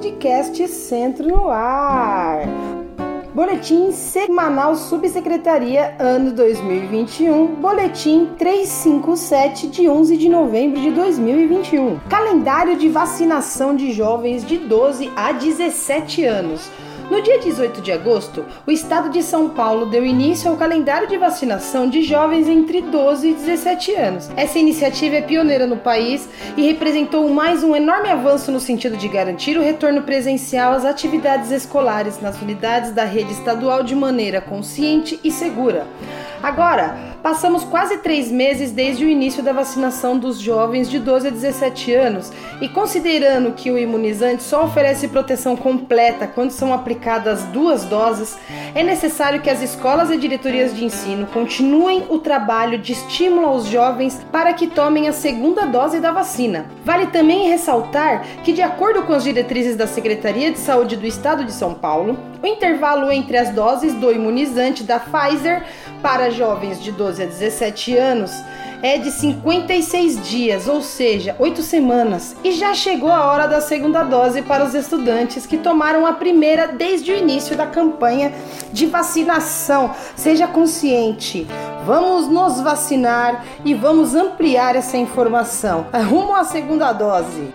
podcast Centro no Ar. Boletim Semanal Subsecretaria Ano 2021, Boletim 357 de 11 de novembro de 2021. Calendário de vacinação de jovens de 12 a 17 anos. No dia 18 de agosto, o estado de São Paulo deu início ao calendário de vacinação de jovens entre 12 e 17 anos. Essa iniciativa é pioneira no país e representou mais um enorme avanço no sentido de garantir o retorno presencial às atividades escolares nas unidades da rede estadual de maneira consciente e segura. Agora, passamos quase três meses desde o início da vacinação dos jovens de 12 a 17 anos e, considerando que o imunizante só oferece proteção completa quando são aplicadas duas doses, é necessário que as escolas e diretorias de ensino continuem o trabalho de estímulo aos jovens para que tomem a segunda dose da vacina. Vale também ressaltar que, de acordo com as diretrizes da Secretaria de Saúde do Estado de São Paulo, o intervalo entre as doses do imunizante da Pfizer para jovens de 12 a 17 anos é de 56 dias, ou seja, 8 semanas, e já chegou a hora da segunda dose para os estudantes que tomaram a primeira desde o início da campanha de vacinação. Seja consciente, vamos nos vacinar e vamos ampliar essa informação. Rumo à segunda dose.